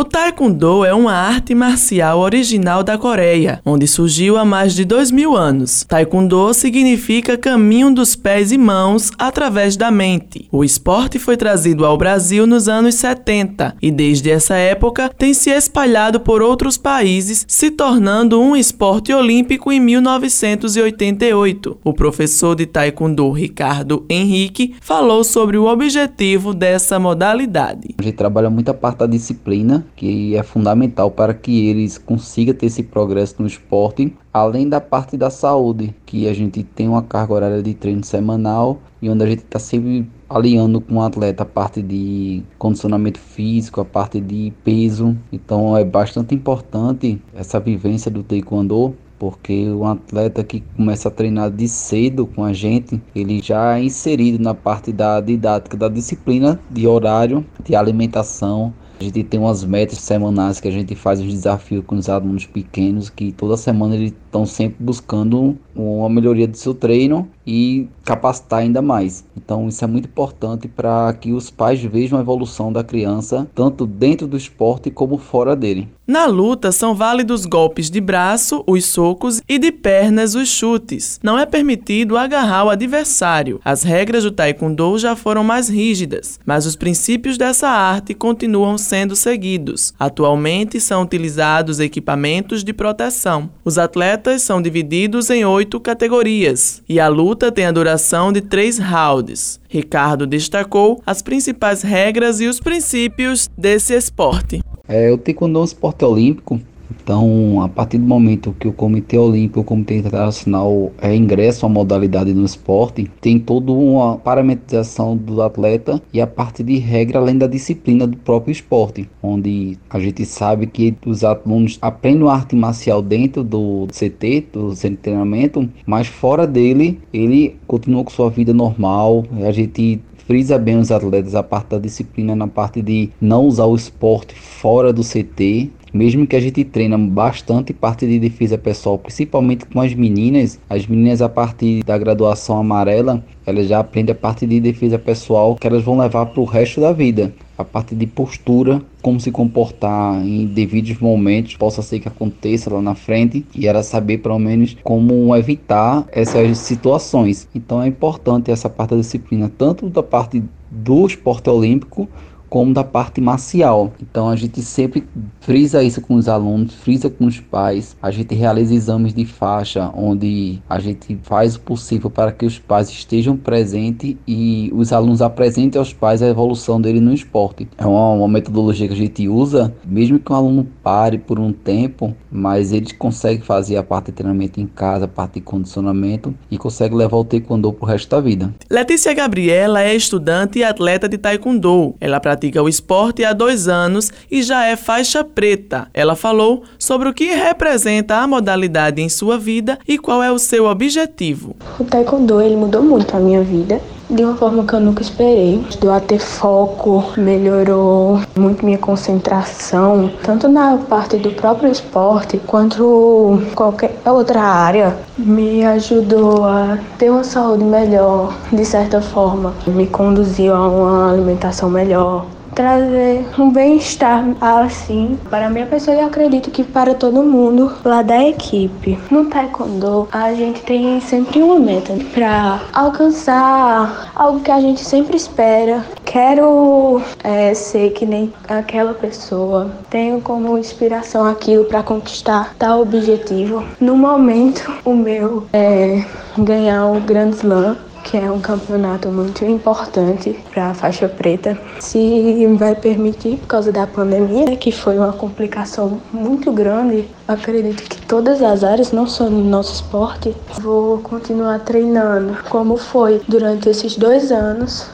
O Taekwondo é uma arte marcial original da Coreia, onde surgiu há mais de dois mil anos. Taekwondo significa caminho dos pés e mãos através da mente. O esporte foi trazido ao Brasil nos anos 70 e desde essa época tem se espalhado por outros países, se tornando um esporte olímpico em 1988. O professor de Taekwondo Ricardo Henrique falou sobre o objetivo dessa modalidade. A gente trabalha muita parte da disciplina que é fundamental para que eles consigam ter esse progresso no esporte, além da parte da saúde, que a gente tem uma carga horária de treino semanal e onde a gente está sempre aliando com o atleta a parte de condicionamento físico, a parte de peso. Então é bastante importante essa vivência do taekwondo porque um atleta que começa a treinar de cedo com a gente, ele já é inserido na parte da didática da disciplina, de horário, de alimentação, a gente tem umas metas semanais que a gente faz os desafios com os alunos pequenos, que toda semana eles estão sempre buscando uma melhoria do seu treino e capacitar ainda mais. Então isso é muito importante para que os pais vejam a evolução da criança, tanto dentro do esporte como fora dele. Na luta são válidos golpes de braço, os socos e de pernas, os chutes. Não é permitido agarrar o adversário. As regras do taekwondo já foram mais rígidas, mas os princípios dessa arte continuam sendo seguidos. Atualmente são utilizados equipamentos de proteção. Os atletas são divididos em oito categorias e a luta tem a duração de três rounds. Ricardo destacou as principais regras e os princípios desse esporte. É, o taekwondo é um esporte olímpico, então a partir do momento que o Comitê Olímpico, o Comitê Internacional é ingresso à modalidade no esporte, tem toda uma parametrização do atleta e a parte de regra além da disciplina do próprio esporte, onde a gente sabe que os alunos aprendem a arte marcial dentro do CT, do centro de treinamento, mas fora dele ele continua com sua vida normal, a gente frisa bem os atletas a parte da disciplina na parte de não usar o esporte fora do CT, mesmo que a gente treina bastante parte de defesa pessoal, principalmente com as meninas, as meninas a partir da graduação amarela, elas já aprendem a parte de defesa pessoal que elas vão levar para o resto da vida. A parte de postura, como se comportar em devidos momentos, possa ser que aconteça lá na frente, e ela saber pelo menos como evitar essas situações. Então é importante essa parte da disciplina, tanto da parte do esporte olímpico como da parte marcial. Então a gente sempre frisa isso com os alunos, frisa com os pais. A gente realiza exames de faixa onde a gente faz o possível para que os pais estejam presentes e os alunos apresentem aos pais a evolução dele no esporte. É uma, uma metodologia que a gente usa, mesmo que um aluno pare por um tempo, mas eles conseguem fazer a parte de treinamento em casa, a parte de condicionamento e consegue levar o taekwondo pro resto da vida. Letícia Gabriela é estudante e atleta de taekwondo. Ela pratica pratica o esporte há dois anos e já é faixa preta. Ela falou sobre o que representa a modalidade em sua vida e qual é o seu objetivo. O taekwondo ele mudou muito a minha vida de uma forma que eu nunca esperei. Deu a ter foco, melhorou muito minha concentração, tanto na parte do próprio esporte quanto qualquer outra área. Me ajudou a ter uma saúde melhor, de certa forma. Me conduziu a uma alimentação melhor, trazer um bem-estar assim para a minha pessoa e acredito que para todo mundo lá da equipe. No Taekwondo, a gente tem sempre uma meta para alcançar algo que a gente sempre espera. Quero é, ser que nem aquela pessoa. Tenho como inspiração aquilo para conquistar tal objetivo. No momento, o meu é ganhar o Grand Slam que é um campeonato muito importante para a faixa preta. Se vai permitir, por causa da pandemia, que foi uma complicação muito grande, acredito que todas as áreas, não só no nosso esporte, vou continuar treinando como foi durante esses dois anos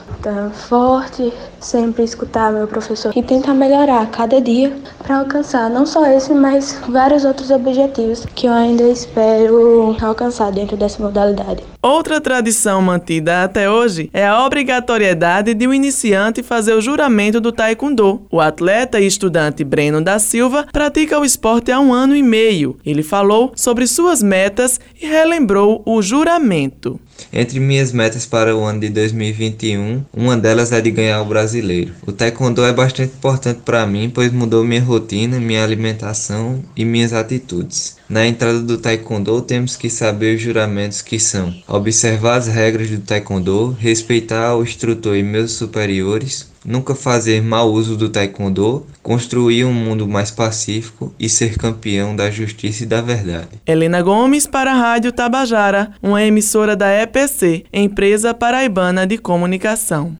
Forte, sempre escutar meu professor e tentar melhorar cada dia para alcançar não só esse, mas vários outros objetivos que eu ainda espero alcançar dentro dessa modalidade. Outra tradição mantida até hoje é a obrigatoriedade de um iniciante fazer o juramento do Taekwondo. O atleta e estudante Breno da Silva pratica o esporte há um ano e meio. Ele falou sobre suas metas e relembrou o juramento. Entre minhas metas para o ano de 2021, uma delas é de ganhar o brasileiro. O taekwondo é bastante importante para mim, pois mudou minha rotina, minha alimentação e minhas atitudes. Na entrada do taekwondo, temos que saber os juramentos que são: observar as regras do taekwondo, respeitar o instrutor e meus superiores, nunca fazer mau uso do taekwondo, construir um mundo mais pacífico e ser campeão da justiça e da verdade. Helena Gomes para a Rádio Tabajara, uma emissora da EPC, Empresa Paraibana de Comunicação.